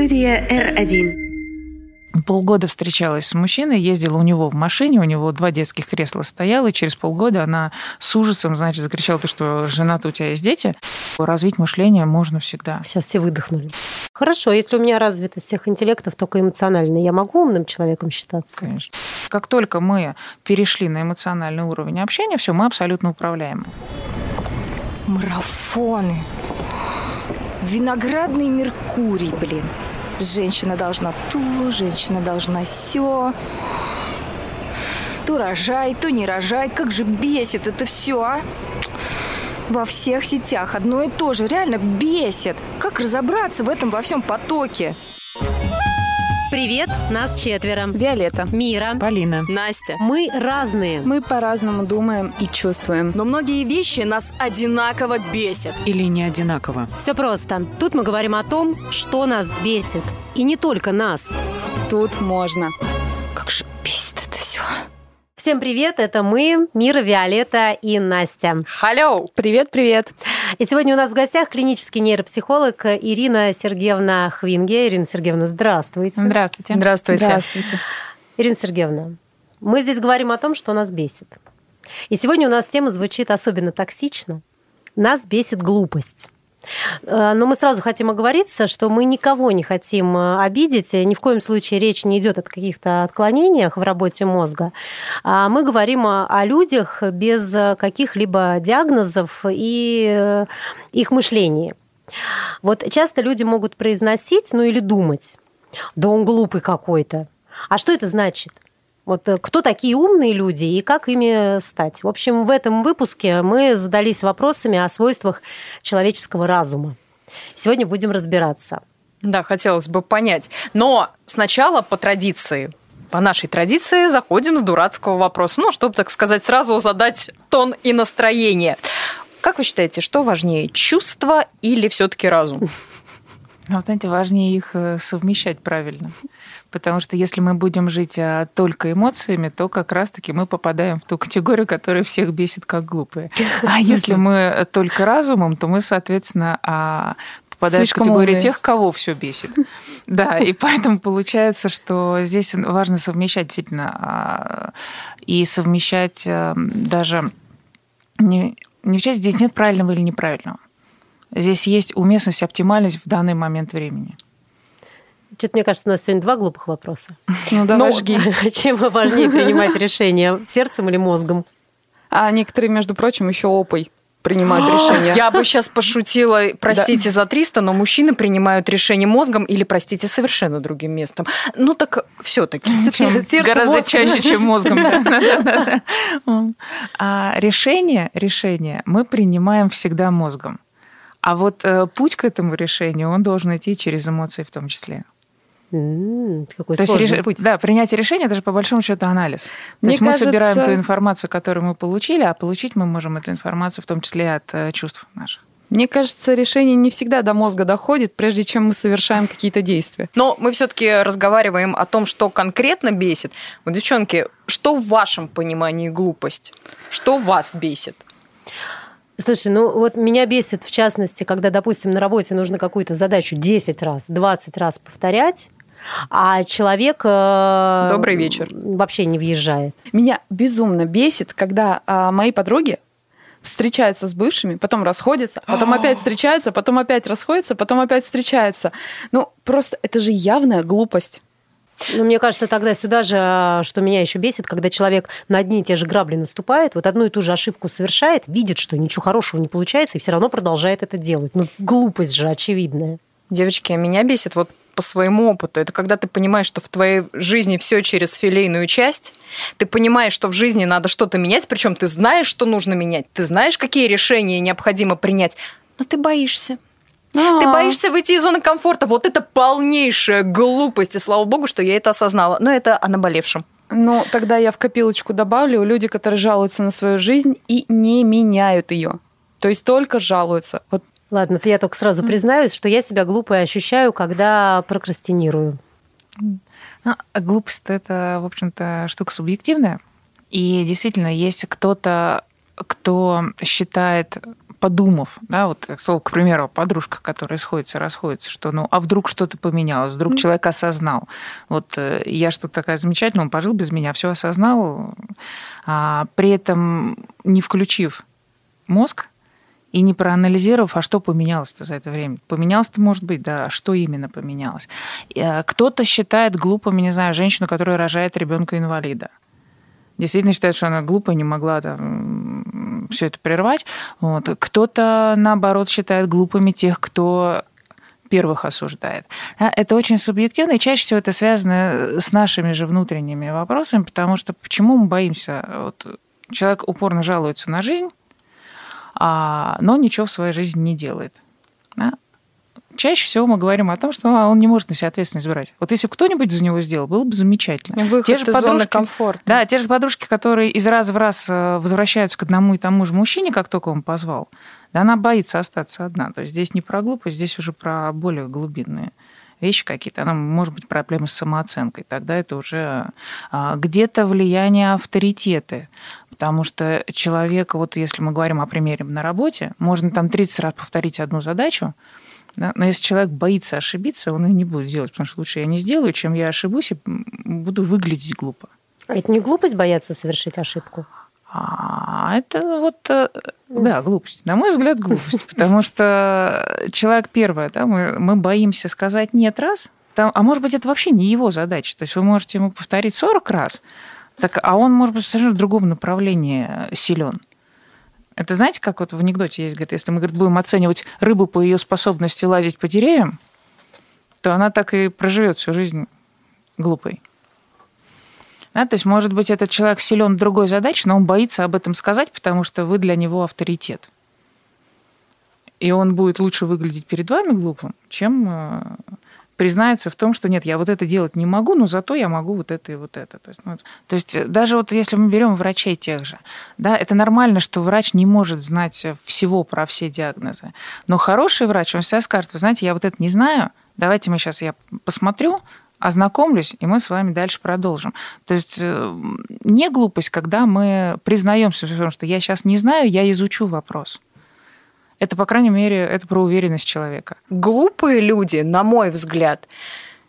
Студия R1. Полгода встречалась с мужчиной, ездила у него в машине, у него два детских кресла стояло, и через полгода она с ужасом, значит, закричала, ты что, жена-то у тебя есть дети? Развить мышление можно всегда. Сейчас все выдохнули. Хорошо, если у меня развита всех интеллектов только эмоционально, я могу умным человеком считаться? Конечно. Как только мы перешли на эмоциональный уровень общения, все, мы абсолютно управляемы. Марафоны. Виноградный Меркурий, блин. Женщина должна то, женщина должна все. То рожай, то не рожай. Как же бесит это все, а? Во всех сетях одно и то же. Реально бесит. Как разобраться в этом во всем потоке? Привет, нас четверо. Виолетта. Мира. Полина. Настя. Мы разные. Мы по-разному думаем и чувствуем. Но многие вещи нас одинаково бесят. Или не одинаково. Все просто. Тут мы говорим о том, что нас бесит. И не только нас. Тут можно. Как же бесит это все. Всем привет, это мы, Мира, Виолетта и Настя. Халло! Привет-привет. И сегодня у нас в гостях клинический нейропсихолог Ирина Сергеевна Хвинге. Ирина Сергеевна, здравствуйте. Здравствуйте. Здравствуйте. Здравствуйте. Ирина Сергеевна, мы здесь говорим о том, что нас бесит. И сегодня у нас тема звучит особенно токсично. Нас бесит глупость. Э, Но мы сразу хотим оговориться, что мы никого не хотим э, обидеть. Ни в коем случае речь не идет о каких-то отклонениях в работе мозга. А мы говорим о о людях без каких-либо диагнозов и э, их мышлении. Вот часто люди могут произносить, ну или думать, да он глупый какой-то. А что это значит? Вот э, кто такие умные люди и как ими стать? В общем, в этом выпуске мы задались вопросами о свойствах человеческого разума. Сегодня будем разбираться. Да, хотелось бы понять. Но сначала по традиции. По нашей традиции заходим с дурацкого вопроса. Ну, чтобы, так сказать, сразу задать тон и настроение. Как вы считаете, что важнее, чувство или все-таки разум? Ну, вот, знаете, важнее их э, совмещать правильно. Потому что если мы будем жить а, только эмоциями, то как раз-таки мы попадаем в ту категорию, которая всех бесит как глупые. А если мы только разумом, то мы, соответственно, а, попадаем Слишком в категорию умные. тех, кого все бесит. Да, и поэтому получается, что здесь важно совмещать действительно а, и совмещать а, даже не, не в части здесь нет правильного или неправильного. Здесь есть уместность, оптимальность в данный момент времени. Что-то, мне кажется, у нас сегодня два глупых вопроса. Ну, давай Ну, жги. Чем важнее принимать решение, сердцем или мозгом? А некоторые, между прочим, еще опой принимают решения. Я бы сейчас пошутила, простите за 300, но мужчины принимают решение мозгом или, простите, совершенно другим местом. Ну так все-таки. Гораздо мозг. чаще, чем мозгом. А решение, решение мы принимаем всегда мозгом. А вот э, путь к этому решению, он должен идти через эмоции в том числе. М, Какой То есть, сложный реш- путь. да, принятие решения это же по большому счету анализ. То Мне есть мы кажется- собираем ту информацию, которую мы получили, а получить мы можем эту информацию в том числе от э, чувств наших. Мне кажется, решение не всегда до мозга доходит, прежде чем мы совершаем какие-то действия. Но мы все-таки разговариваем о том, что конкретно бесит. Вот, девчонки, что в вашем понимании глупость? Что вас бесит? Слушай, ну вот меня бесит, в частности, когда, допустим, на работе нужно какую-то задачу 10 раз, 20 раз повторять, а человек... э, Добрый вечер. Вообще не въезжает. Меня безумно бесит, когда а, мои подруги встречаются с бывшими, потом расходятся, потом опять встречаются, потом опять расходятся, потом опять встречаются. Ну, просто это же явная глупость. Ну, мне кажется, тогда сюда же, а, что меня еще бесит, когда человек на одни и те же грабли наступает, вот одну и ту же ошибку совершает, видит, что ничего хорошего не получается, и все равно продолжает это делать. Ну, глупость же очевидная. Девочки, меня бесит вот по своему опыту. Это когда ты понимаешь, что в твоей жизни все через филейную часть. Ты понимаешь, что в жизни надо что-то менять, причем ты знаешь, что нужно менять. Ты знаешь, какие решения необходимо принять, но ты боишься. Ты А, боишься выйти из зоны комфорта. Вот это полнейшая глупость. И слава богу, что я это осознала. Но это о наболевшем. Ну, тогда я в копилочку добавлю люди, которые жалуются на свою жизнь и не меняют ее. То есть только жалуются. Вот Ладно, то я только сразу признаюсь, что я себя глупой ощущаю, когда прокрастинирую. Ну, а глупость это, в общем-то, штука субъективная. И действительно, есть кто-то, кто считает подумав, да, вот, к примеру, подружка, которая сходится, расходится, что, ну, а вдруг что-то поменялось, вдруг человек осознал. Вот э, я что-то такая замечательная, он пожил без меня, все осознал, а, при этом не включив мозг, и не проанализировав, а что поменялось-то за это время. Поменялось-то, может быть, да, а что именно поменялось. Э, кто-то считает глупыми, не знаю, женщину, которая рожает ребенка-инвалида действительно считает, что она глупая, не могла там, все это прервать. Вот. Кто-то, наоборот, считает глупыми тех, кто первых осуждает. Это очень субъективно, и чаще всего это связано с нашими же внутренними вопросами, потому что почему мы боимся? Вот человек упорно жалуется на жизнь, а, но ничего в своей жизни не делает. Да? чаще всего мы говорим о том, что он не может на себя ответственность брать. Вот если бы кто-нибудь за него сделал, было бы замечательно. Выход те же из подружки, зоны комфорта. Да, те же подружки, которые из раза в раз э, возвращаются к одному и тому же мужчине, как только он позвал, да, она боится остаться одна. То есть здесь не про глупость, здесь уже про более глубинные вещи какие-то, она может быть проблемы с самооценкой, тогда это уже а, где-то влияние авторитеты, потому что человек, вот если мы говорим о примере на работе, можно там 30 раз повторить одну задачу, да? Но если человек боится ошибиться, он и не будет делать, потому что лучше я не сделаю, чем я ошибусь и буду выглядеть глупо. А это не глупость бояться совершить ошибку? А это вот, э, да, глупость. На мой взгляд, глупость. Потому что человек первое, да, мы, мы боимся сказать нет раз, там, а может быть, это вообще не его задача. То есть вы можете ему повторить 40 раз, так, а он, может быть, совершенно в другом направлении силен. Это знаете, как вот в анекдоте есть, говорит, если мы говорит, будем оценивать рыбу по ее способности лазить по деревьям, то она так и проживет всю жизнь глупой. Да, то есть, может быть, этот человек силен другой задаче, но он боится об этом сказать, потому что вы для него авторитет. И он будет лучше выглядеть перед вами глупым, чем э, признается в том, что нет, я вот это делать не могу, но зато я могу вот это и вот это. То есть, ну, то есть э, даже вот если мы берем врачей тех же, да, это нормально, что врач не может знать всего про все диагнозы. Но хороший врач, он всегда скажет, вы знаете, я вот это не знаю, давайте мы сейчас я посмотрю, ознакомлюсь, и мы с вами дальше продолжим. То есть э, не глупость, когда мы признаемся в том, что я сейчас не знаю, я изучу вопрос. Это, по крайней мере, это про уверенность человека. Глупые люди, на мой взгляд,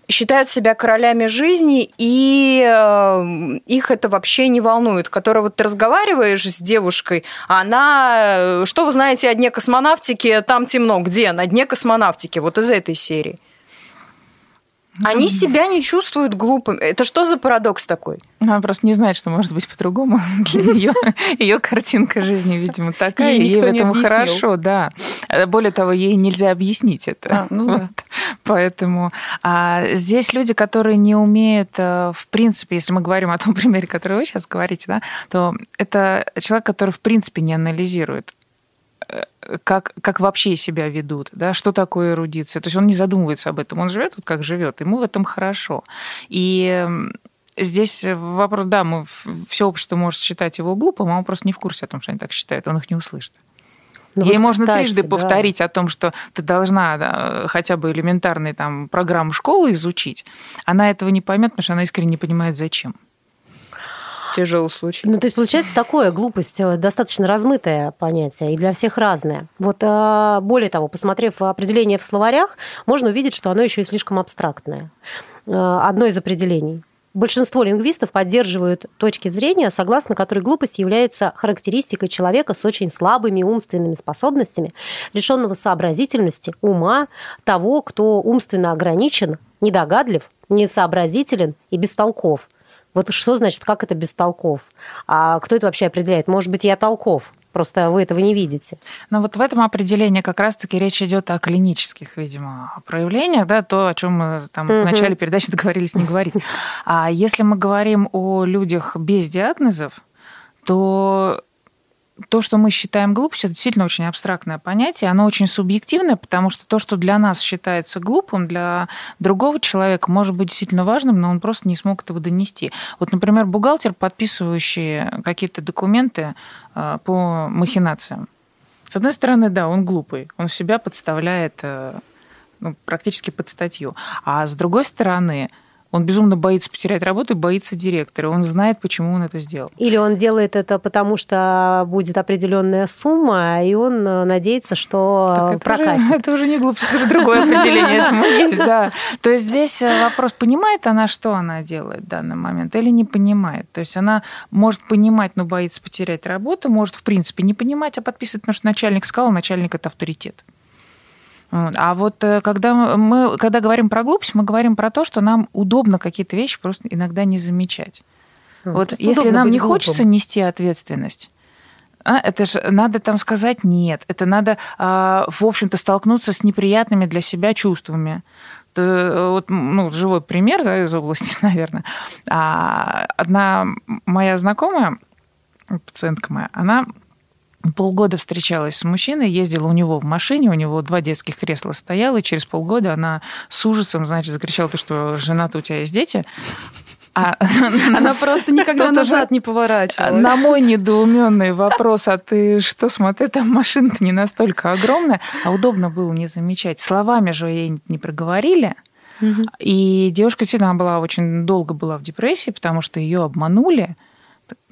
считают себя королями жизни, и э, их это вообще не волнует. Которая вот ты разговариваешь с девушкой, а она, э, что вы знаете о дне космонавтики, там темно, где? На дне космонавтики, вот из этой серии. Они себя не чувствуют глупыми. Это что за парадокс такой? Она просто не знает, что может быть по-другому. Для нее ее картинка жизни, видимо, такая. Ей, ей в этом хорошо, да. Более того, ей нельзя объяснить это. А, ну вот. да. Поэтому а здесь люди, которые не умеют, э, в принципе, если мы говорим о том примере, который вы сейчас говорите, да, то это человек, который в принципе не анализирует как, как вообще себя ведут, да, что такое эрудиция. То есть он не задумывается об этом, он живет вот как живет, ему в этом хорошо. И здесь вопрос, да, мы, все общество может считать его глупым, а он просто не в курсе о том, что они так считают, он их не услышит. Ну, Ей вот, можно кстати, трижды да. повторить о том, что ты должна да, хотя бы элементарные там программу школы изучить. Она этого не поймет, потому что она искренне не понимает, зачем тяжелый случай. Ну, то есть, получается, такое глупость э, достаточно размытое понятие и для всех разное. Вот э, более того, посмотрев определение в словарях, можно увидеть, что оно еще и слишком абстрактное. Э, одно из определений. Большинство лингвистов поддерживают точки зрения, согласно которой глупость является характеристикой человека с очень слабыми умственными способностями, лишенного сообразительности, ума, того, кто умственно ограничен, недогадлив, несообразителен и бестолков – вот что значит, как это без толков? А кто это вообще определяет? Может быть, я толков, Просто вы этого не видите. Но вот в этом определении как раз-таки речь идет о клинических, видимо, проявлениях, да, то, о чем мы там в начале передачи договорились не говорить. А если мы говорим о людях без диагнозов, то то, что мы считаем глупостью, это действительно очень абстрактное понятие, оно очень субъективное, потому что то, что для нас считается глупым, для другого человека может быть действительно важным, но он просто не смог этого донести. Вот, например, бухгалтер, подписывающий какие-то документы э, по махинациям. С одной стороны, да, он глупый, он себя подставляет э, ну, практически под статью. А с другой стороны, Он безумно боится потерять работу и боится директора. Он знает, почему он это сделал. Или он делает это потому, что будет определенная сумма, и он э, надеется, что Так это прокатит. Уже, это уже не глупость, это уже другое определение этому есть, да. То есть здесь э, вопрос, понимает она, что она делает в данный момент, или не понимает. То есть она может понимать, но боится потерять работу, может, в принципе, не понимать, а подписывать, потому что начальник сказал, начальник – это авторитет. А вот э, когда мы, когда говорим про глупость, мы говорим про то, что нам удобно какие-то вещи просто иногда не замечать. Ну, Вот если нам не глупым. хочется нести ответственность, а, это же надо там сказать нет. Это надо, а, в общем-то, столкнуться с неприятными для себя чувствами. То, Вот, ну, живой пример да, из области, наверное. А, Одна моя знакомая, пациентка моя, она полгода встречалась с мужчиной, ездила у него в машине, у него два детских кресла стояло, и через полгода она с ужасом, значит, закричала, то, что жена-то у тебя есть дети. А Она просто никогда назад не поворачивалась. на мой недоуменный вопрос, а ты что, смотри, там машина-то не настолько огромная, а удобно было не замечать. Словами же ей не проговорили. И девушка она была очень долго была в депрессии, потому что ее обманули.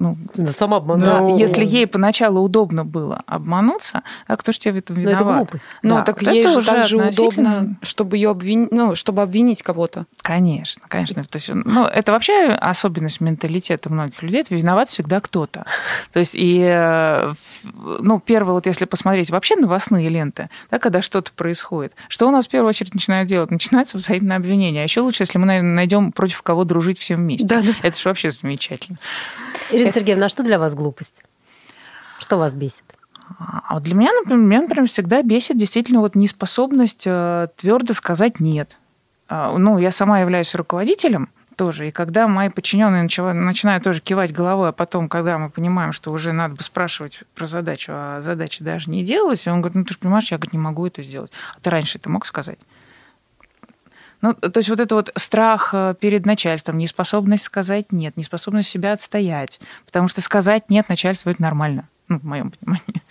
Ну, Да, сама да, обманула. если ей поначалу удобно было обмануться, а кто же тебе в этом Но это виноват? глупость. Ну, Да, так вот ей это же уже так же относительно- удобно, чтобы ее обвинить, ну, чтобы обвинить кого-то. Конечно, конечно. То есть, ну, это вообще особенность менталитета многих людей. Это виноват всегда кто-то. То есть, и, э, ну, первое, вот если посмотреть вообще новостные ленты, да, когда что-то происходит, что у нас в первую очередь начинают делать? Начинается взаимное обвинение. А еще лучше, если мы наверное, найдем против кого дружить всем вместе. Да, да. Это же вообще замечательно. Ирина Сергеевна, а что для вас глупость? Что вас бесит? А вот для меня, например, меня, например, всегда бесит действительно вот неспособность твердо сказать нет. А, Ну, я сама являюсь руководителем тоже, и когда мои подчиненные начала- начинают тоже кивать головой, а потом, когда мы понимаем, что уже надо бы спрашивать про задачу, а задача даже не делалась, и он говорит, ну ты же понимаешь, я говорит, не могу это сделать. А ты раньше это мог сказать? Ну, то есть вот это вот страх э, перед начальством, неспособность сказать нет, неспособность себя отстоять. Потому что сказать нет начальству это нормально, ну, в моем понимании.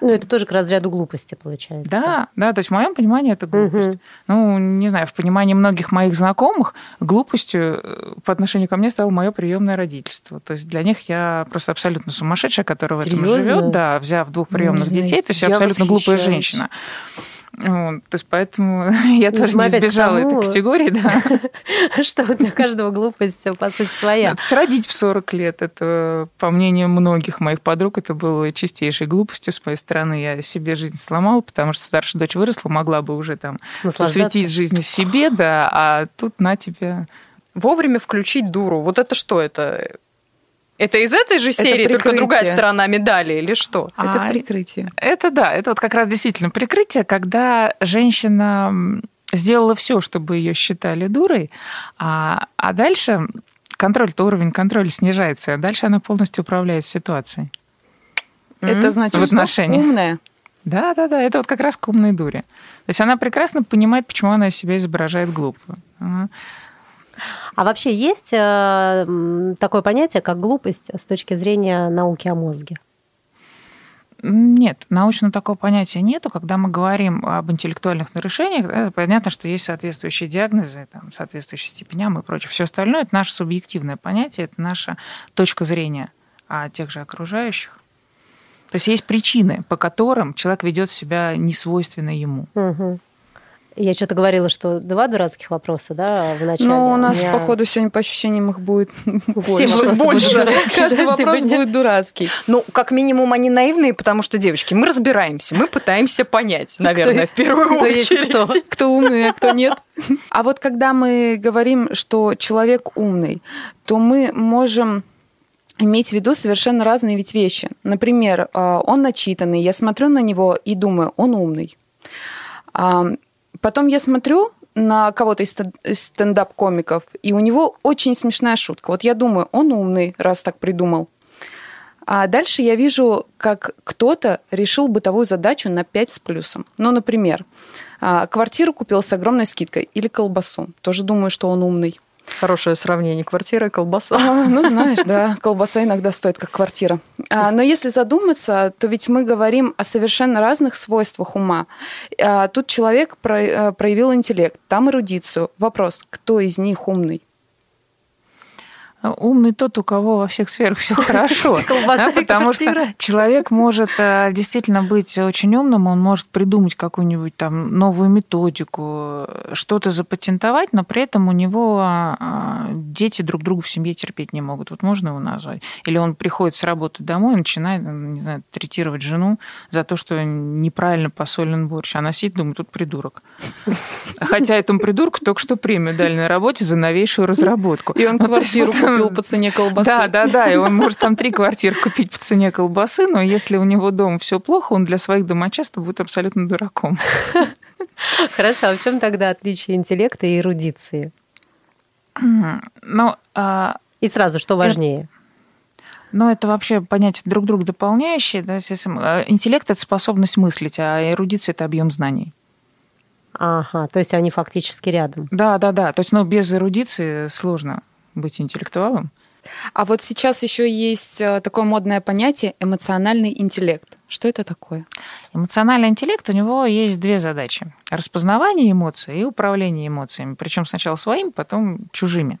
Ну, это тоже к разряду глупости получается. Да, да, то есть в моем понимании это глупость. Мгм. Ну, не знаю, в понимании многих моих знакомых глупостью э, по отношению ко мне стало мое приемное родительство. То есть для них я просто абсолютно сумасшедшая, которая в этом Серьезно? живет, да, взяв двух приемных знаю, детей, то есть я я абсолютно глупая женщина. Вот, то есть поэтому я Ну, тоже не избежала тому- этой категории, да. Что для каждого глупость, по сути, своя. То есть родить в 40 лет, это, по мнению многих моих подруг, это было чистейшей глупостью с моей стороны. Я себе жизнь сломала, потому что старшая дочь выросла, могла бы уже там посвятить жизнь себе, да, а тут на тебя... Вовремя включить дуру. Вот это что это? Это из этой же серии, только другая сторона медали или что? Это А, прикрытие. Это да, это вот как раз действительно прикрытие, когда женщина сделала все, чтобы ее считали дурой, а, а дальше контроль-то уровень контроля снижается, а дальше она полностью управляет ситуацией. Это значит, В что отношениях. умная. Да, да, да, это вот как раз к умной дуре. То есть она прекрасно понимает, почему она себя изображает глупую. Ага. А вообще есть э, такое понятие, как глупость с точки зрения науки о мозге? Нет, научно такого понятия нету. Когда мы говорим об интеллектуальных нарушениях, да, понятно, что есть соответствующие диагнозы, там, соответствующие степеням и прочее. Все остальное это наше субъективное понятие, это наша точка зрения о тех же окружающих. То есть есть причины, по которым человек ведет себя несвойственно ему. Мгм. Я что-то говорила, что два дурацких вопроса, да, в начале. Но у нас, меня- походу, сегодня по ощущениям их будет больше. больше. дурацкие, Каждый да, вопрос сегодня? будет дурацкий. Ну, как минимум, они наивные, потому что, девочки, мы разбираемся, мы пытаемся понять, наверное, в первую кто очередь. кто. Кто умный, а кто нет. А вот когда мы говорим, что человек умный, то мы можем иметь в виду совершенно разные ведь вещи. Например, а, он начитанный, я смотрю на него и думаю, он умный. Потом я смотрю на кого-то из стендап-комиков, и у него очень смешная шутка. Вот я думаю, он умный, раз так придумал. А дальше я вижу, как кто-то решил бытовую задачу на 5 с плюсом. Ну, например, а, квартиру купил с огромной скидкой или колбасу. Тоже думаю, что он умный. Хорошее сравнение. Квартира и колбаса. А, ну, знаешь, да, колбаса иногда стоит как квартира. А, но если задуматься, то ведь мы говорим о совершенно разных свойствах ума. А, тут человек про- э, проявил интеллект, там эрудицию. Вопрос, кто из них умный? Умный тот, у кого во всех сферах все хорошо. Да, потому что человек может э, действительно быть очень умным, он может придумать какую-нибудь там новую методику, что-то запатентовать, но при этом у него э, дети друг друга в семье терпеть не могут. Вот можно его назвать? Или он приходит с работы домой и начинает, не знаю, третировать жену за то, что неправильно посолен борщ. Она сидит, думает, тут придурок. Хотя этому придурку только что премию дали на работе за новейшую разработку. И он ну, квартиру купил по цене колбасы. Да, да, да, и он может там три квартиры купить по цене колбасы, но если у него дома все плохо, он для своих домочадцев будет абсолютно дураком. Хорошо, а в чем тогда отличие интеллекта и эрудиции? Ну, а... И сразу, что важнее? Но это вообще понятие друг друга дополняющие. Да? Э, интеллект – это способность мыслить, а эрудиция – это объем знаний. Ага, то есть они фактически рядом. Да, да, да. То есть, ну, без эрудиции сложно быть интеллектуалом. А вот сейчас еще есть э, такое модное понятие эмоциональный интеллект. Что это такое? Эмоциональный интеллект у него есть две задачи: распознавание эмоций и управление эмоциями, причем сначала своими, потом чужими.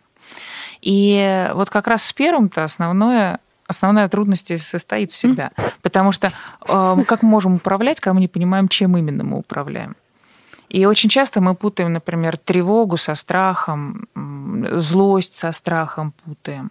И вот как раз с первым-то основное основная трудность состоит всегда. Потому что э, как мы можем управлять, когда мы не понимаем, чем именно мы управляем? И очень часто мы путаем, например, тревогу со страхом, злость со страхом путаем.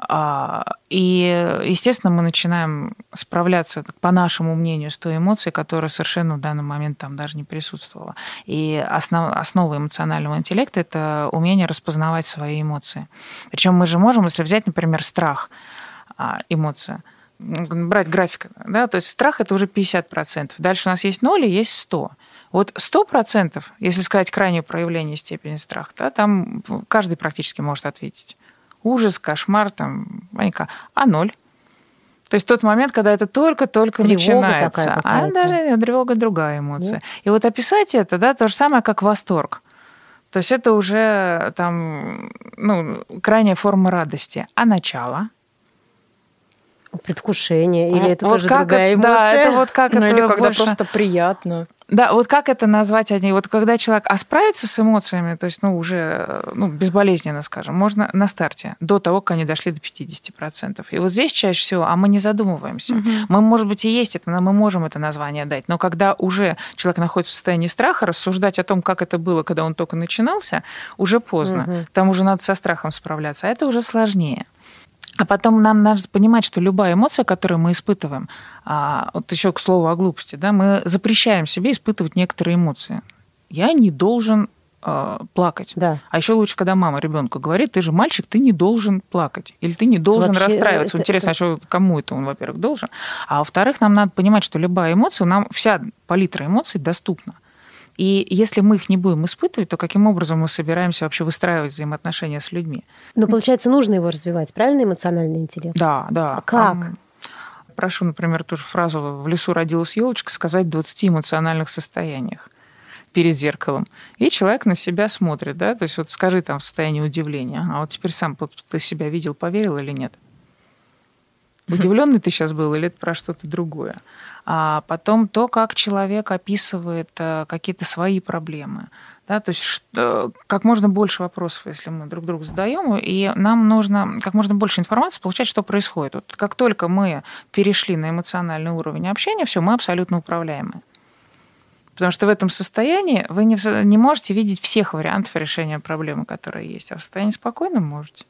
А, и, естественно, мы начинаем справляться, по нашему мнению, с той эмоцией, которая совершенно в данный момент там даже не присутствовала. И основ, основа эмоционального интеллекта – это умение распознавать свои эмоции. Причем мы же можем, если взять, например, страх, а, эмоция, брать график, да, то есть страх – это уже 50%. Дальше у нас есть 0 и есть 100%. Вот сто процентов, если сказать крайнее проявление степени страха, да, там каждый практически может ответить. Ужас, кошмар, там, паника. А ноль? То есть тот момент, когда это только-только начинается. Такая а даже тревога другая эмоция. Да. И вот описать это, да, то же самое, как восторг. То есть это уже там, ну, крайняя форма радости. А начало? Предвкушение, или это вот тоже другая это, эмоция? Да, это вот как ну, это или когда больше... просто приятно. Да, вот как это назвать одни? Вот когда человек, а справится с эмоциями, то есть, ну, уже, ну, безболезненно, скажем, можно на старте, до того, как они дошли до 50%. И вот здесь чаще всего, а мы не задумываемся. Угу. Мы, может быть, и есть это, но мы можем это название дать. Но когда уже человек находится в состоянии страха, рассуждать о том, как это было, когда он только начинался, уже поздно. Угу. Там уже надо со страхом справляться, а это уже сложнее. А потом нам надо понимать, что любая эмоция, которую мы испытываем, а, вот еще к слову о глупости, да, мы запрещаем себе испытывать некоторые эмоции. Я не должен э, плакать. Да. А еще лучше, когда мама ребенку говорит, ты же мальчик, ты не должен плакать. Или ты не должен Вообще, расстраиваться. Это, Интересно, это... а что, кому это он, во-первых, должен? А во-вторых, нам надо понимать, что любая эмоция, нам вся палитра эмоций доступна. И если мы их не будем испытывать, то каким образом мы собираемся вообще выстраивать взаимоотношения с людьми? Но получается, нужно его развивать, правильно, эмоциональный интеллект? Да, да. А как? Прошу, например, ту же фразу «в лесу родилась елочка» сказать в 20 эмоциональных состояниях перед зеркалом. И человек на себя смотрит, да, то есть вот скажи там в состоянии удивления, а вот теперь сам ты себя видел, поверил или нет? Удивленный ты сейчас был или это про что-то другое? А потом то, как человек описывает э, какие-то свои проблемы. Да, то есть что, как можно больше вопросов, если мы друг другу задаем, и нам нужно как можно больше информации получать, что происходит. Вот как только мы перешли на эмоциональный уровень общения, все, мы абсолютно управляемы. Потому что в этом состоянии вы не, не можете видеть всех вариантов решения проблемы, которые есть, а в состоянии спокойном можете.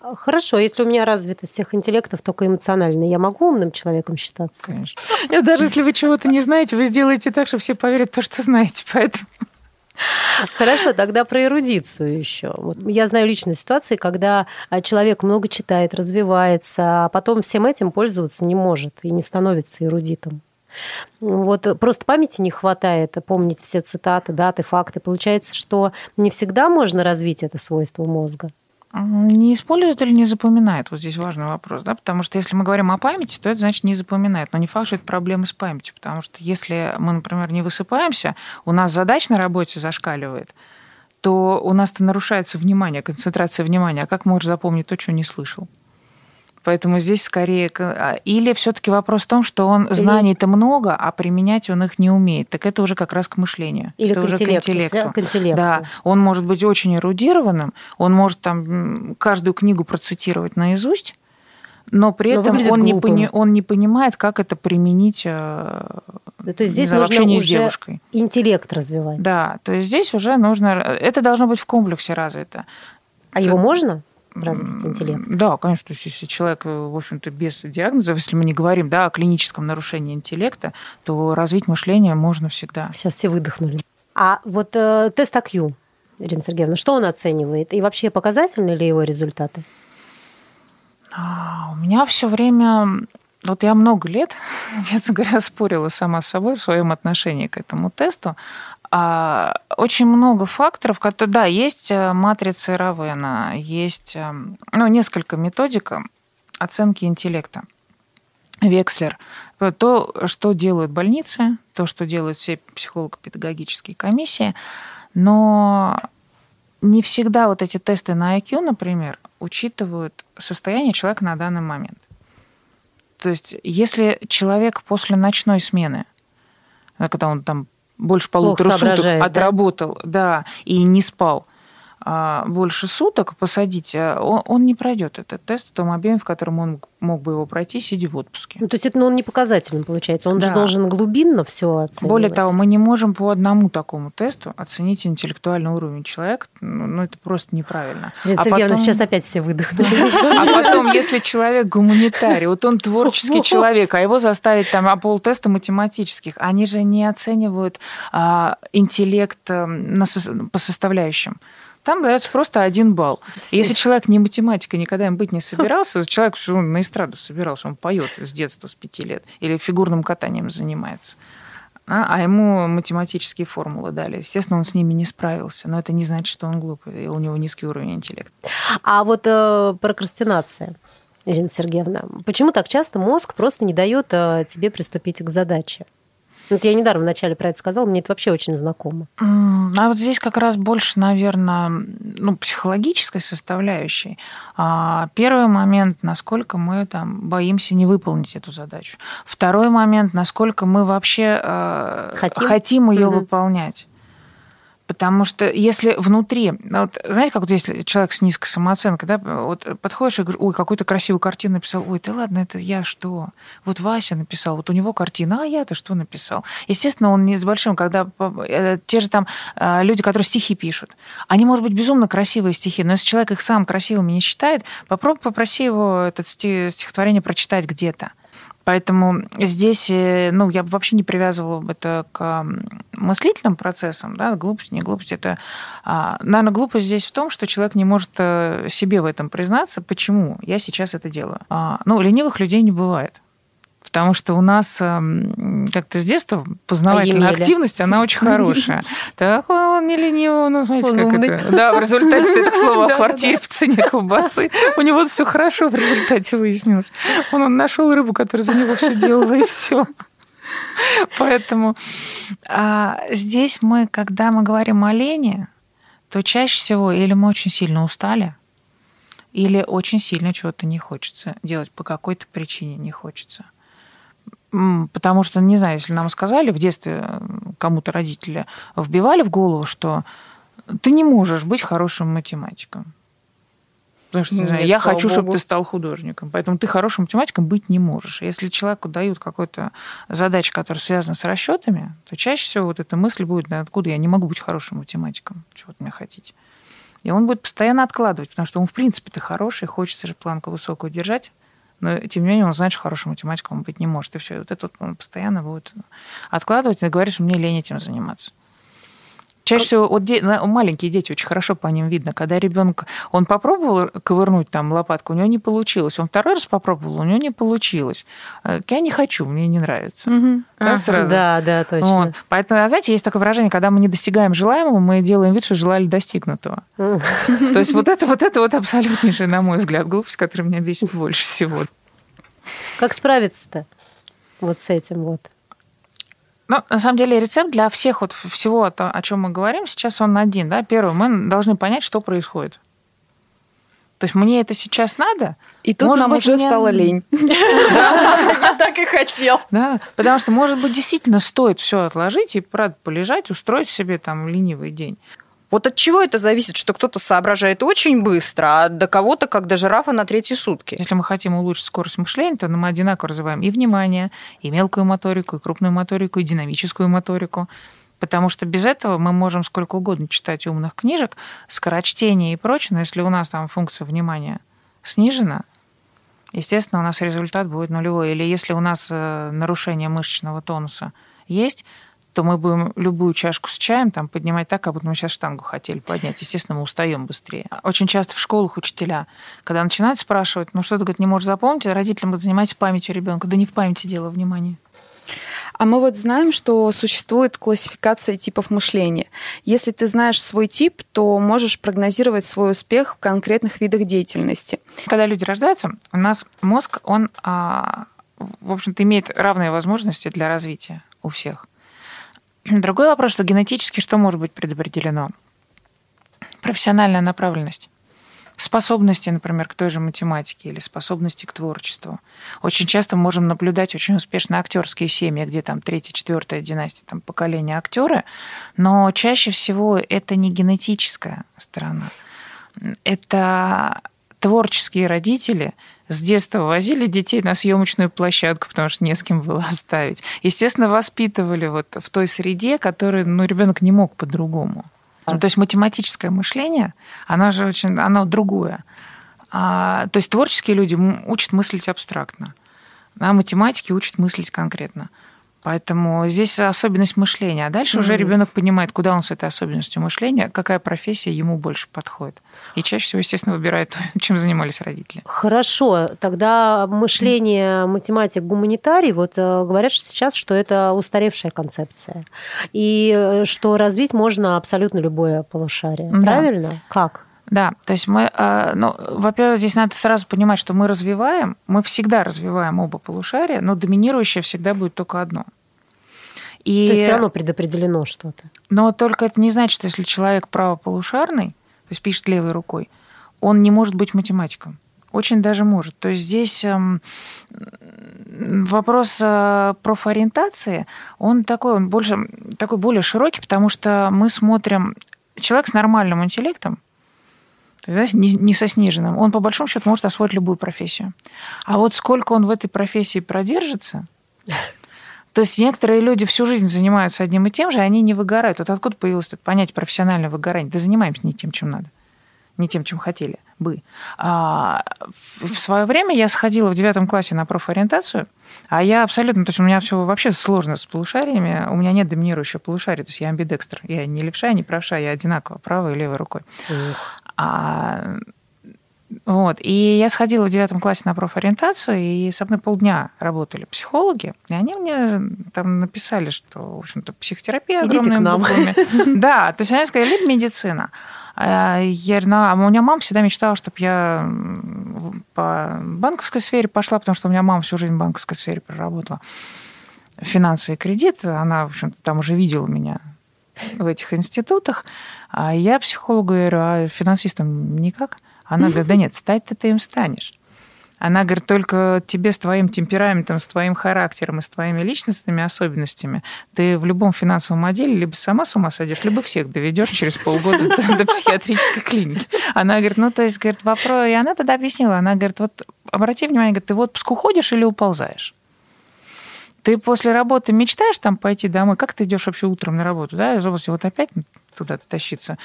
Хорошо, если у меня развитость всех интеллектов только эмоциональная, я могу умным человеком считаться? Конечно. Я даже если вы чего-то не знаете, вы сделаете так, что все поверят в то, что знаете, поэтому... Хорошо, тогда про эрудицию еще. Вот я знаю личные ситуации, когда а, человек много читает, развивается, а потом всем этим пользоваться не может и не становится эрудитом. Вот просто памяти не хватает помнить все цитаты, даты, факты. Получается, что не всегда можно развить это свойство мозга. Не использует или не запоминает? Вот здесь важный вопрос, да, потому что если мы говорим о памяти, то это значит не запоминает. Но не факт, что это проблемы с памятью, потому что если мы, например, не высыпаемся, у нас задач на работе зашкаливает, то у нас-то нарушается внимание, концентрация внимания. А как можешь запомнить то, что не слышал? Поэтому здесь скорее... а, Или все-таки вопрос в том, что он знаний-то много, а применять он их не умеет. Так это уже как раз к мышлению. Или это к уже интеллекту, к интеллекту. к интеллекту. Да, он может быть очень эрудированным, он может там каждую книгу процитировать наизусть, но при Но этом он не, пони- он не понимает, как это применить э, Да, то есть здесь в нужно общении с уже девушкой. интеллект развивать. Да, то есть здесь уже нужно... Это должно быть в комплексе развито. А его можно развить, интеллект? Да, конечно, то есть если человек, э, в общем-то, без диагноза, если мы не говорим да, о клиническом нарушении интеллекта, то развить мышление можно всегда. Сейчас все выдохнули. А вот э, тест АКЮ, Ирина Сергеевна, что он оценивает? И вообще показательны ли его результаты? А, у меня все время... Вот я много лет, честно говоря, спорила сама с собой в своем отношении к этому тесту. А, очень много факторов, да, есть э, матрицы Равена, есть э, ну, несколько методик э, оценки интеллекта. Векслер. То, что делают больницы, то, что делают все психолого-педагогические комиссии, но не всегда вот эти тесты на IQ, например, учитывают состояние человека на данный момент. То есть, если человек после ночной смены, да, когда он там больше полутора суток соображает, да? отработал, да, и не спал больше суток, посадить, а, он, он не пройдет этот тест в том объеме, в котором он мог бы его пройти, сидя в отпуске. Ну, то есть это ну, он не показательным получается. Он же Да. должен глубинно все оценивать. Более того, мы не можем по одному такому тесту оценить интеллектуальный уровень человека. Ну, ну, это просто неправильно. Ирина А Сергеевна, потом- сейчас опять все выдохнули. А потом, если человек гуманитарий, вот он творческий человек, а его заставить там, а полтеста математических, они же не оценивают а, интеллект а, сос- по составляющим. Там дается просто один балл. И Если человек не математика, никогда им быть не собирался, человек что на эстраду собирался, он поет с детства, с пяти лет, или фигурным катанием занимается. А, а ему математические формулы дали. Естественно, он с ними не справился. Но это не значит, что он глупый, и у него низкий уровень интеллекта. А вот э, прокрастинация, Ирина Сергеевна, почему так часто мозг просто не дает э, тебе приступить к задаче? Вот я недаром вначале про это сказала, мне это вообще очень знакомо. А вот здесь как раз больше, наверное, ну, психологической составляющей. А, Первый момент, насколько мы там боимся не выполнить эту задачу. Второй момент, насколько мы вообще э, Хотим? хотим, ее Мгм. выполнять. Потому что если внутри, ну, вот, знаете, как вот если человек с низкой самооценкой, да, вот подходишь и говоришь, ой, какую-то красивую картину написал, ой, да ладно, это я что? Вот Вася написал, вот у него картина, а я-то что написал? Естественно, он не с большим, когда э, те же там э, люди, которые стихи пишут, они, может быть, безумно красивые стихи, но если человек их сам красивыми не считает, попробуй попроси его это сти- стихотворение прочитать где-то. Поэтому здесь, э, ну, я бы вообще не привязывала это к мыслительным процессам, да, глупость, не глупость. Это, а, наверное, глупость здесь в том, что человек не может э, себе в этом признаться, почему я сейчас это делаю. А, Ну, ленивых людей не бывает. Потому что у нас эм, как-то с детства познавательная активность, она очень хорошая. Так, он не ленивый, ну, знаете, как это... Да, в результате, это к слову о квартире по цене колбасы. У него все хорошо в результате выяснилось. Он, он нашел рыбу, которая за него все делала, и все. Поэтому а, здесь мы, когда мы говорим о лени, то чаще всего или мы очень сильно устали, или очень сильно чего-то не хочется делать, по какой-то причине не хочется. Потому что, не знаю, если нам сказали в детстве, кому-то родители вбивали в голову, что ты не можешь быть хорошим математиком. Потому что, не знаю, Нет, я хочу, чтобы богу. ты стал художником. Поэтому ты хорошим математиком быть не можешь. Если человеку дают какую-то задачу, которая связана с расчетами, то чаще всего вот эта мысль будет, «Да откуда я не могу быть хорошим математиком, чего от меня хотите. И он будет постоянно откладывать, потому что он, в принципе-то хороший, хочется же планку высокую держать, но, тем не менее, он знает, что хорошим математиком он быть не может. И все. И вот это вот он постоянно будет откладывать и говорит, что мне лень этим заниматься. Чаще всего вот де- маленькие дети очень хорошо по ним видно, когда ребенок он попробовал ковырнуть там лопатку, у него не получилось, он второй раз попробовал, у него не получилось. Э, Я не хочу, мне не нравится. Да, Ага. сразу? Да, да, точно. Вот. Поэтому, знаете, есть такое выражение, когда мы не достигаем желаемого, мы делаем вид, что желали достигнутого. То есть вот это вот это вот абсолютнейшая, на мой взгляд, глупость, которая меня бесит больше всего. Как справиться-то вот с этим вот? Ну, на самом деле, рецепт для всех вот всего, то, о чем мы говорим, сейчас он один. Да? Первый, мы должны понять, что происходит. То есть мне это сейчас надо? И тут Может нам быть, уже мне- стало лень. Я так и хотел. Да, потому что, может быть, действительно стоит все отложить и, правда, полежать, устроить себе там ленивый день. Вот от чего это зависит, что кто-то соображает очень быстро, а до кого-то как до жирафа на третьи сутки? Если мы хотим улучшить скорость мышления, то мы одинаково развиваем и внимание, и мелкую моторику, и крупную моторику, и динамическую моторику. Потому что без этого мы можем сколько угодно читать умных книжек, скорочтение и прочее, но если у нас там функция внимания снижена, естественно, у нас результат будет нулевой. Или если у нас э, нарушение мышечного тонуса есть, то мы будем любую чашку с чаем там поднимать так, как будто мы сейчас штангу хотели поднять. Естественно, мы устаем быстрее. Очень часто в школах учителя, когда начинают спрашивать, ну что ты говорит, не можешь запомнить, родителям говорят, занимайтесь памятью ребенка. Да не в памяти дело, внимание. А мы вот знаем, что существует классификация типов мышления. Если ты знаешь свой тип, то можешь прогнозировать свой успех в конкретных видах деятельности. Когда люди рождаются, у нас мозг, он, а, в общем-то, имеет равные возможности для развития у всех. Другой вопрос, что генетически что может быть предопределено? Профессиональная направленность. Способности, например, к той же математике или способности к творчеству. Очень часто мы можем наблюдать очень успешно актерские семьи, где там третья, четвертая династия, там поколение актеры, но чаще всего это не генетическая сторона. Это творческие родители с детства возили детей на съемочную площадку, потому что не с кем было оставить. Естественно, воспитывали вот в той среде, которой ну, ребенок не мог по-другому. То есть математическое мышление, оно же очень, оно другое. А, то есть творческие люди учат мыслить абстрактно, а математики учат мыслить конкретно. Поэтому здесь особенность мышления. А дальше уже Мгм. ребенок понимает, куда он с этой особенностью мышления, какая профессия ему больше подходит. И чаще всего, естественно, выбирает то, чем занимались родители. Хорошо, тогда мышление математик-гуманитарий, вот э, говорят сейчас, что это устаревшая концепция, и э, что развить можно абсолютно любое полушарие. Да. Правильно? Как? Да, то есть мы, э, ну, во-первых, здесь надо сразу понимать, что мы развиваем, мы всегда развиваем оба полушария, но доминирующее всегда будет только одно. И, То есть все равно предопределено что-то. Но только это не значит, что если человек правополушарный, то есть пишет левой рукой, он не может быть математиком. Очень даже может. То есть здесь эм, вопрос э, профориентации, он такой, он больше, такой более широкий, потому что мы смотрим... Человек с нормальным интеллектом, то есть, знаете, не, не со сниженным, он по большому счету может освоить любую профессию. А вот сколько он в этой профессии продержится, то есть некоторые люди всю жизнь занимаются одним и тем же, и они не выгорают. Вот откуда появилось это понятие профессиональное выгорание? Да занимаемся не тем, чем надо, не тем, чем хотели бы. А в свое время я сходила в девятом классе на профориентацию, а я абсолютно, то есть у меня все вообще сложно с полушариями, у меня нет доминирующего полушария, то есть я амбидекстер, я не левша, не правша, я одинаково правой и левой рукой. А, вот. И я сходила в девятом классе на профориентацию, и со мной полдня работали психологи, и они мне там написали, что, в общем-то, психотерапия Идите огромными к нам. буквами. Да, то есть они сказали, либо медицина. А Я говорю, ну, а у меня мама всегда мечтала, чтобы я по банковской сфере пошла, потому что у меня мама всю жизнь в банковской сфере проработала. Финансы и кредит, она, в общем-то, там уже видела меня в этих институтах. А я психологу говорю, а финансистом никак? Она говорит, да нет, стать-то ты им станешь. Она говорит, только тебе с твоим темпераментом, с твоим характером и с твоими личностными особенностями ты в любом финансовом отделе либо сама с ума сойдешь, либо всех доведешь через полгода до, психиатрической клиники. Она говорит, ну, то есть, говорит, вопрос... И она тогда объяснила, она говорит, вот обрати внимание, ты в отпуск уходишь или уползаешь? Ты после работы мечтаешь там пойти домой? Как ты идешь вообще утром на работу? Да, из области вот опять туда тащиться.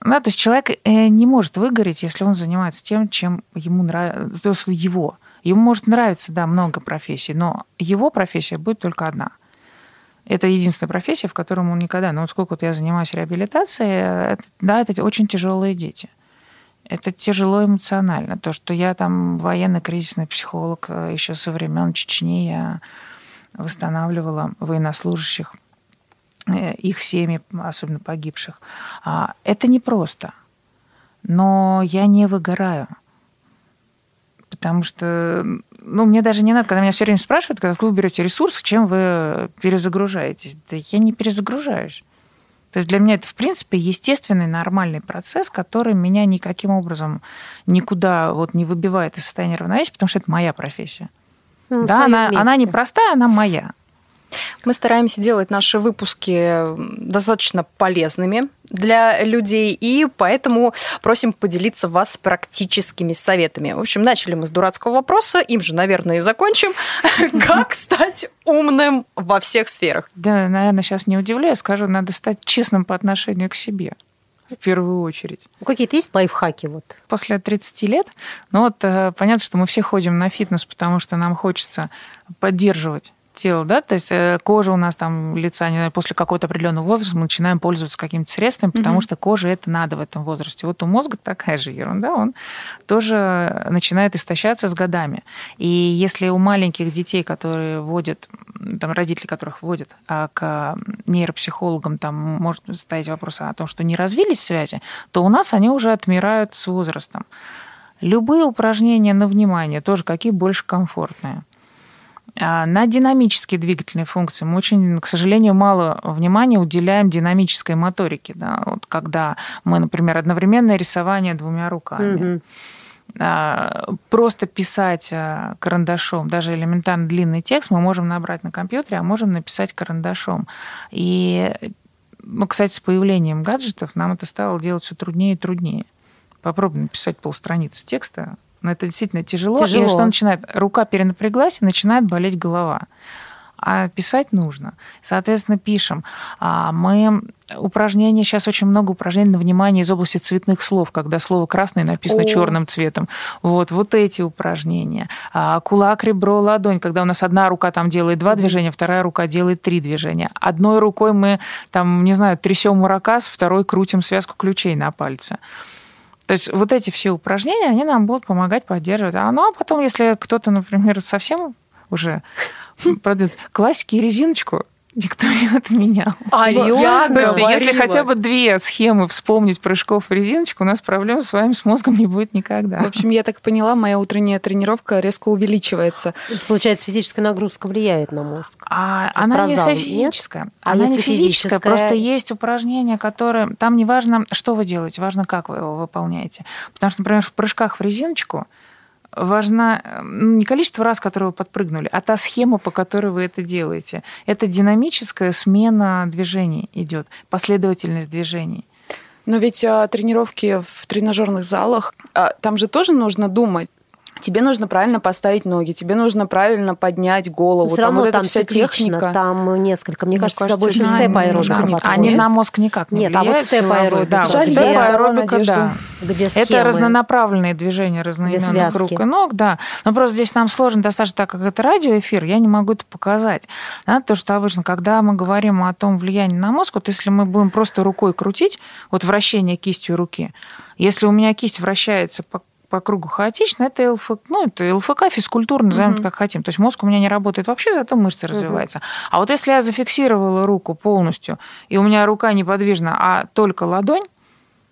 Да, то есть человек э, не может выгореть, если он занимается тем, чем ему нравится, то есть его. Ему может нравиться, да, много профессий, но его профессия будет только одна. Это единственная профессия, в которой он никогда... Ну, вот сколько вот я занимаюсь реабилитацией, это, да, это очень тяжелые дети. Это тяжело эмоционально. То, что я там военный кризисный психолог э, еще со времен Чечни, я восстанавливала военнослужащих, э, их семьи, особенно погибших. А, Это непросто. Но я не выгораю. Потому что, ну, мне даже не надо, когда меня все время спрашивают, когда вы берете ресурс, чем вы перезагружаетесь. Да я не перезагружаюсь. То есть для меня это, в принципе, естественный, нормальный процесс, который меня никаким образом никуда вот не выбивает из состояния равновесия, потому что это моя профессия. Ну, да, она, месте. она не простая, она моя. Мы стараемся делать наши выпуски достаточно полезными для людей, и поэтому просим поделиться вас практическими советами. В общем, начали мы с дурацкого вопроса, им же, наверное, и закончим. Как стать умным во всех сферах? Да, наверное, сейчас не удивляю, скажу, надо стать честным по отношению к себе в первую очередь. Ну, Какие-то есть лайфхаки? Вот? После 30 лет, ну вот э, понятно, что мы все ходим на фитнес, потому что нам хочется поддерживать тело, да, то есть э, кожа у нас там лица, не знаю, после какого-то определенного возраста мы начинаем пользоваться какими-то средствами, потому Мгм. что коже это надо в этом возрасте. Вот у мозга такая же ерунда, он тоже начинает истощаться с годами. И если у маленьких детей, которые водят, там родители которых водят, а к нейропсихологам там может стоять вопрос о том, что не развились связи, то у нас они уже отмирают с возрастом. Любые упражнения на внимание тоже какие больше комфортные. А На динамические двигательные функции мы очень, к сожалению, мало внимания уделяем динамической моторике. Да? Вот когда мы, например, одновременное рисование двумя руками. А, Просто писать а, карандашом, даже элементарно длинный текст мы можем набрать на компьютере, а можем написать карандашом. И, ну, кстати, с появлением гаджетов нам это стало делать все труднее и труднее. Попробуй написать полстраницы текста, но это действительно тяжело. Тяжело. И что начинает? Рука перенапряглась, и начинает болеть голова. А писать нужно. Соответственно, пишем. А Мы упражнения, сейчас очень много упражнений на внимание из области цветных слов, когда слово красный написано О. черным цветом. Вот, вот эти упражнения. А, Кулак, ребро, ладонь, когда у нас одна рука там делает два движения, вторая рука делает три движения. Одной рукой мы там, не знаю, трясем маракас, второй крутим связку ключей на пальце. То есть вот эти все упражнения, они нам будут помогать поддерживать. А, ну, а потом, если кто-то, например, совсем уже продает классики и резиночку, никто не отменял. А я я То есть, если говорила. хотя бы две схемы вспомнить прыжков и резиночку, у нас проблем с вами с мозгом не будет никогда. В общем, я так поняла, моя утренняя тренировка резко увеличивается. Получается, физическая нагрузка влияет на мозг. А она не зал нет? физическая. А она не физическая, физическая? просто есть упражнения, которые... Там не важно, что вы делаете, важно, как вы его выполняете. Потому что, например, в прыжках в резиночку важно э, ну, не количество раз, которые вы подпрыгнули, а та схема, по которой вы это делаете. Это динамическая смена движений идет, последовательность движений. Но ведь а, тренировки в тренажерных залах, а, там же тоже нужно думать. Тебе нужно правильно поставить ноги, тебе нужно правильно поднять голову. Все там равно вот эта там вся циклично, техника. Там несколько. Мне, Мне кажется, кажется, больше на- степ аэробика Они подходит. на мозг никак не Нет, а вот влияют. степ аэробика, Да, вот Жаль, степ аэробика, да. где Это схемы. разнонаправленные движения разноименных рук и ног, да. Но просто здесь нам сложно достаточно, так как это радиоэфир, я не могу это показать. Да, то, что обычно, когда мы говорим о том влиянии на мозг, вот если мы будем просто рукой крутить, вот вращение кистью руки, если у меня кисть вращается по по кругу хаотично, это ЛФК, ну, это ЛФК, физкультура, назовем это как хотим. То есть мозг у меня не работает вообще, зато мышцы развиваются. А вот если я зафиксировала руку полностью, и у меня рука неподвижна, а только ладонь,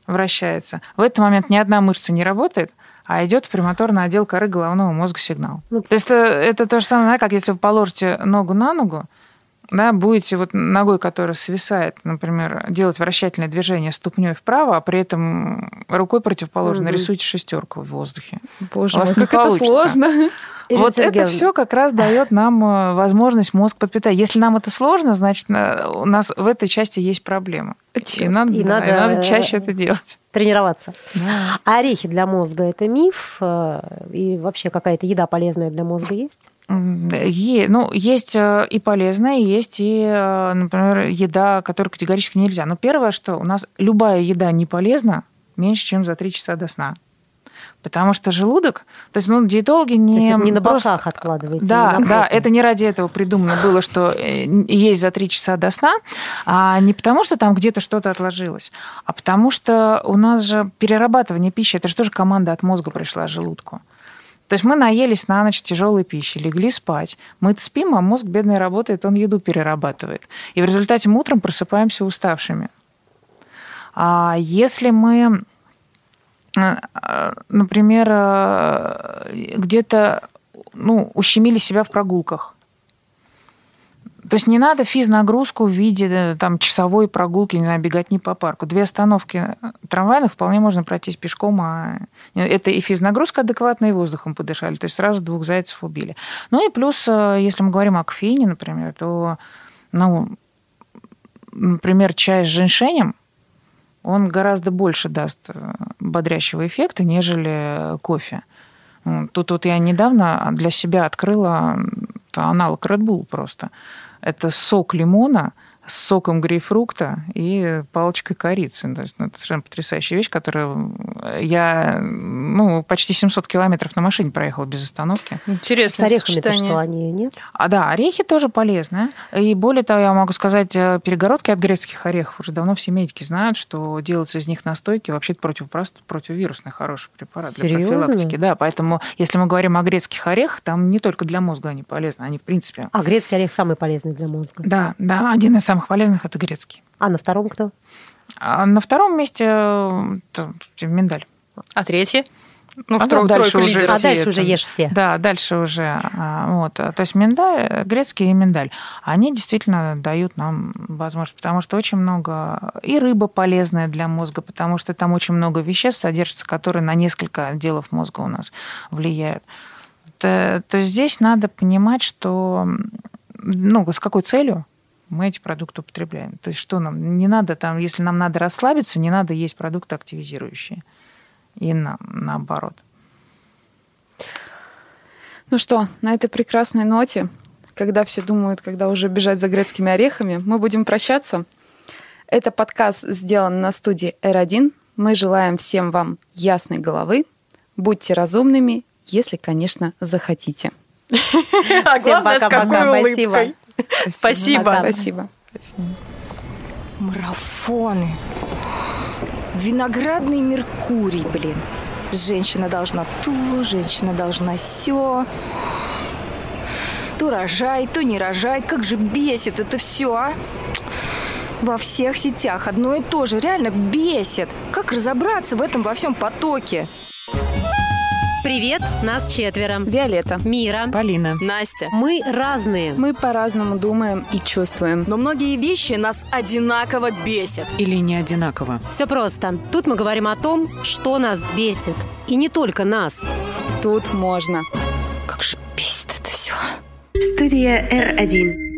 вращается. В этот момент ни одна мышца не работает, а идет в премоторный отдел коры головного мозга сигнал. Ну, То есть это, это то же самое, как если вы положите ногу на ногу, да, будете вот ногой, которая свисает, например, делать вращательное движение ступней вправо, а при этом рукой противоположно Мгм. рисуйте шестерку в воздухе. Боже мой, как это получится. сложно. Ирина вот это Сергеевна, все как раз дает нам э, возможность мозг подпитать. Если нам это сложно, значит, на- у нас в этой части есть проблема. И надо, И да, и надо, надо чаще это делать. Тренироваться. Да. А орехи для мозга – это миф? э, И вообще какая-то еда полезная для мозга есть? Е- ну, есть э, и полезная, есть и, э, например, еда, которую категорически нельзя. Но первое, что у нас любая еда не полезна меньше, чем за три часа до сна. Потому что желудок, то есть, ну, диетологи не... То есть не на просто- боках откладываете? Да, да, это не ради этого придумано было, что э, есть за три часа до сна, а не потому, что там где-то что-то отложилось, а потому что у нас же перерабатывание пищи, это же тоже команда от мозга пришла желудку. То есть мы наелись на ночь тяжелой пищи, легли спать. Мы спим, а мозг бедный работает, он еду перерабатывает. И в результате мы утром просыпаемся уставшими. А если мы, например, э, где-то ну, ущемили себя в прогулках, То есть не надо физнагрузку в виде э, там, часовой прогулки, не знаю, бегать не по парку. Две остановки трамвайных вполне можно пройтись пешком, а это и физнагрузка адекватная, и воздухом подышали. То есть сразу двух зайцев убили. Ну и плюс, э, если мы говорим о кофеине, например, то, ну, например, чай с женьшенем, он гораздо больше даст э, бодрящего эффекта, нежели кофе. Тут вот я недавно для себя открыла аналог Red Bull просто. Это сок лимона – с соком грейпфрукта и палочкой корицы. То есть, ну, это совершенно потрясающая вещь, которую я ну, почти 700 километров на машине проехала без остановки. Интересно. С орехами что, они нет? А да, орехи тоже полезны. И более того, я могу сказать, э, перегородки от грецких орехов уже давно все медики знают, что делается из них настойки вообще против, противовирусный хороший препарат Серьезно? для профилактики. Да, поэтому если мы говорим о грецких орехах, там не только для мозга они полезны, они в принципе... А грецкий орех самый полезный для мозга? Да, да, один из самых самых полезных это грецкий. А на втором кто? А на втором месте э, миндаль. А третий? Ну, а в тройку дальше уже А дальше это, уже ешь все. Да, дальше уже. А, вот. То есть миндаль, грецкий и миндаль, они действительно дают нам возможность, потому что очень много... И рыба полезная для мозга, потому что там очень много веществ содержится, которые на несколько отделов мозга у нас влияют. То, то здесь надо понимать, что ну, с какой целью мы эти продукты употребляем. То есть что нам? Не надо там, если нам надо расслабиться, не надо есть продукты активизирующие. И на, наоборот. Ну что, на этой прекрасной ноте, когда все думают, когда уже бежать за грецкими орехами, мы будем прощаться. Это подкаст сделан на студии R1. Мы желаем всем вам ясной головы. Будьте разумными, если, конечно, захотите. А главное, с какой улыбкой. Спасибо. Спасибо. Марафоны. Виноградный Меркурий, блин. Женщина должна то, женщина должна все. То рожай, то не рожай. Как же бесит это все, а? Во всех сетях одно и то же. Реально бесит. Как разобраться в этом во всем потоке? Привет, нас четверо. Виолетта. Мира. Полина. Настя. Мы разные. Мы по-разному думаем и чувствуем. Но многие вещи нас одинаково бесят. Или не одинаково. Все просто. Тут мы говорим о том, что нас бесит. И не только нас. Тут можно. Как же бесит это все. Студия R1.